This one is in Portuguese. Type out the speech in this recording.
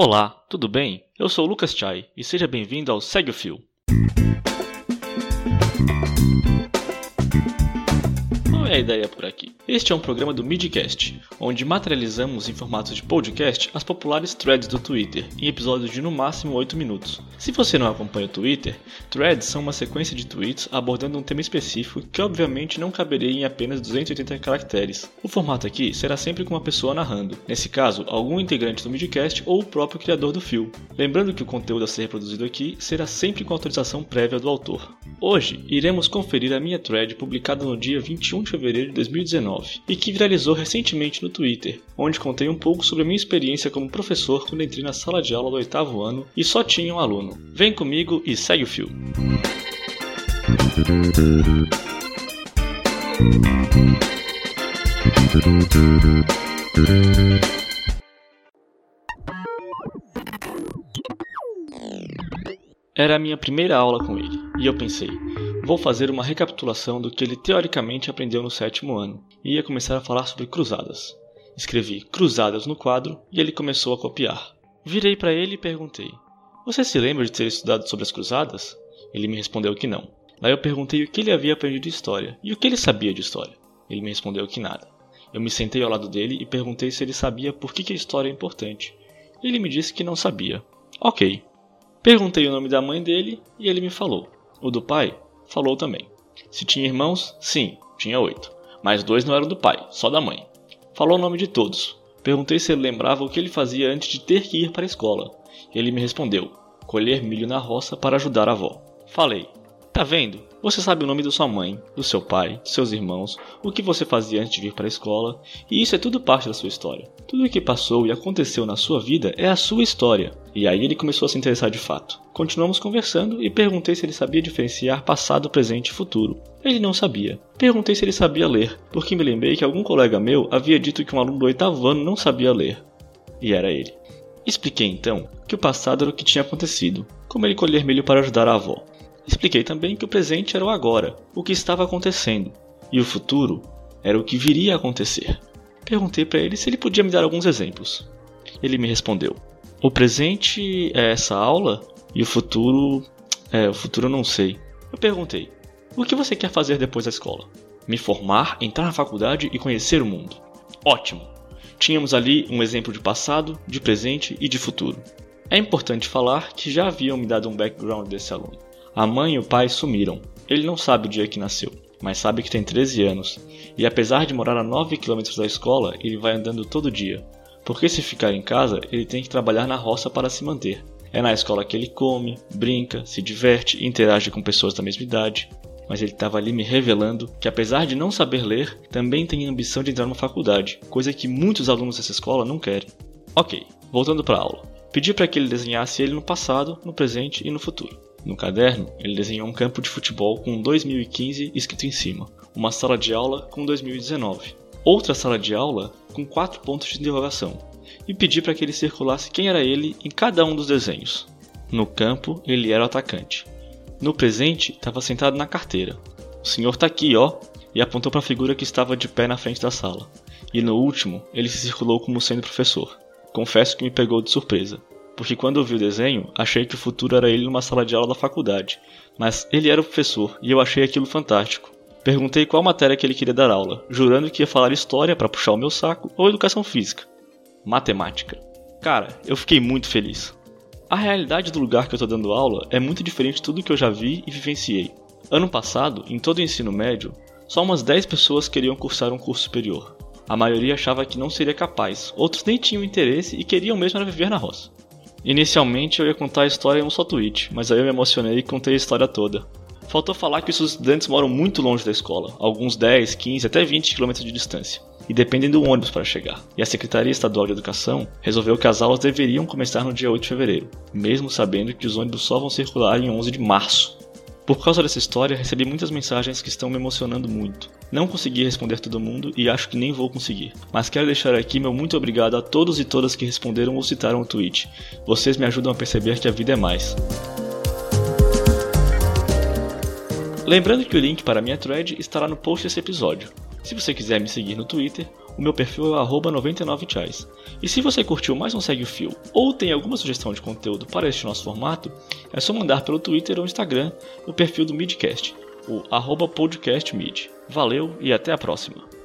Olá, tudo bem? Eu sou Lucas Chai e seja bem-vindo ao Segue o Fio. Qual é a ideia por aqui? Este é um programa do Midcast, onde materializamos em formato de podcast as populares threads do Twitter, em episódios de no máximo 8 minutos. Se você não acompanha o Twitter, threads são uma sequência de tweets abordando um tema específico que obviamente não caberia em apenas 280 caracteres. O formato aqui será sempre com uma pessoa narrando, nesse caso, algum integrante do Midcast ou o próprio criador do fio. Lembrando que o conteúdo a ser reproduzido aqui será sempre com autorização prévia do autor. Hoje, iremos conferir a minha thread publicada no dia 21 de fevereiro de 2019 e que viralizou recentemente no Twitter, onde contei um pouco sobre a minha experiência como professor quando entrei na sala de aula do oitavo ano e só tinha um aluno. Vem comigo e segue o fio. Era a minha primeira aula com ele, e eu pensei, Vou fazer uma recapitulação do que ele teoricamente aprendeu no sétimo ano e ia começar a falar sobre cruzadas. Escrevi cruzadas no quadro e ele começou a copiar. Virei para ele e perguntei: Você se lembra de ter estudado sobre as cruzadas? Ele me respondeu que não. Daí eu perguntei o que ele havia aprendido de história e o que ele sabia de história. Ele me respondeu que nada. Eu me sentei ao lado dele e perguntei se ele sabia por que a história é importante. Ele me disse que não sabia. Ok. Perguntei o nome da mãe dele e ele me falou. O do pai? Falou também. Se tinha irmãos, sim, tinha oito. Mas dois não eram do pai, só da mãe. Falou o nome de todos. Perguntei se ele lembrava o que ele fazia antes de ter que ir para a escola. Ele me respondeu: colher milho na roça para ajudar a avó. Falei: Tá vendo? Você sabe o nome da sua mãe, do seu pai, dos seus irmãos, o que você fazia antes de vir para a escola, e isso é tudo parte da sua história. Tudo o que passou e aconteceu na sua vida é a sua história. E aí ele começou a se interessar de fato. Continuamos conversando e perguntei se ele sabia diferenciar passado, presente e futuro. Ele não sabia. Perguntei se ele sabia ler, porque me lembrei que algum colega meu havia dito que um aluno do oitavo ano não sabia ler. E era ele. Expliquei então que o passado era o que tinha acontecido, como ele colher milho para ajudar a avó. Expliquei também que o presente era o agora, o que estava acontecendo, e o futuro era o que viria a acontecer. Perguntei para ele se ele podia me dar alguns exemplos. Ele me respondeu: O presente é essa aula e o futuro é, o futuro eu não sei. Eu perguntei: O que você quer fazer depois da escola? Me formar, entrar na faculdade e conhecer o mundo. Ótimo. Tínhamos ali um exemplo de passado, de presente e de futuro. É importante falar que já haviam me dado um background desse aluno. A mãe e o pai sumiram. Ele não sabe o dia que nasceu, mas sabe que tem 13 anos. E apesar de morar a 9 km da escola, ele vai andando todo dia. Porque se ficar em casa, ele tem que trabalhar na roça para se manter. É na escola que ele come, brinca, se diverte e interage com pessoas da mesma idade. Mas ele estava ali me revelando que, apesar de não saber ler, também tem a ambição de entrar numa faculdade, coisa que muitos alunos dessa escola não querem. Ok, voltando para a aula. Pedi para que ele desenhasse ele no passado, no presente e no futuro. No caderno, ele desenhou um campo de futebol com 2015 escrito em cima, uma sala de aula com 2019, outra sala de aula com quatro pontos de interrogação, e pedi para que ele circulasse quem era ele em cada um dos desenhos. No campo, ele era o atacante. No presente, estava sentado na carteira. O senhor está aqui, ó, e apontou para a figura que estava de pé na frente da sala. E no último, ele se circulou como sendo professor. Confesso que me pegou de surpresa porque quando eu vi o desenho, achei que o futuro era ele numa sala de aula da faculdade, mas ele era o professor e eu achei aquilo fantástico. Perguntei qual matéria que ele queria dar aula, jurando que ia falar história para puxar o meu saco ou educação física. Matemática. Cara, eu fiquei muito feliz. A realidade do lugar que eu tô dando aula é muito diferente de tudo que eu já vi e vivenciei. Ano passado, em todo o ensino médio, só umas 10 pessoas queriam cursar um curso superior. A maioria achava que não seria capaz, outros nem tinham interesse e queriam mesmo viver na roça. Inicialmente eu ia contar a história em um só tweet, mas aí eu me emocionei e contei a história toda. Faltou falar que os estudantes moram muito longe da escola, alguns 10, 15, até 20 km de distância, e dependem do ônibus para chegar. E a Secretaria Estadual de Educação resolveu que as aulas deveriam começar no dia 8 de fevereiro, mesmo sabendo que os ônibus só vão circular em 11 de março. Por causa dessa história, recebi muitas mensagens que estão me emocionando muito. Não consegui responder todo mundo e acho que nem vou conseguir. Mas quero deixar aqui meu muito obrigado a todos e todas que responderam ou citaram o tweet. Vocês me ajudam a perceber que a vida é mais. Lembrando que o link para minha thread estará no post desse episódio. Se você quiser me seguir no Twitter, o meu perfil é 99chais. E se você curtiu mais um Segue o Fio ou tem alguma sugestão de conteúdo para este nosso formato, é só mandar pelo Twitter ou Instagram no perfil do Midcast, o podcastmid. Valeu e até a próxima!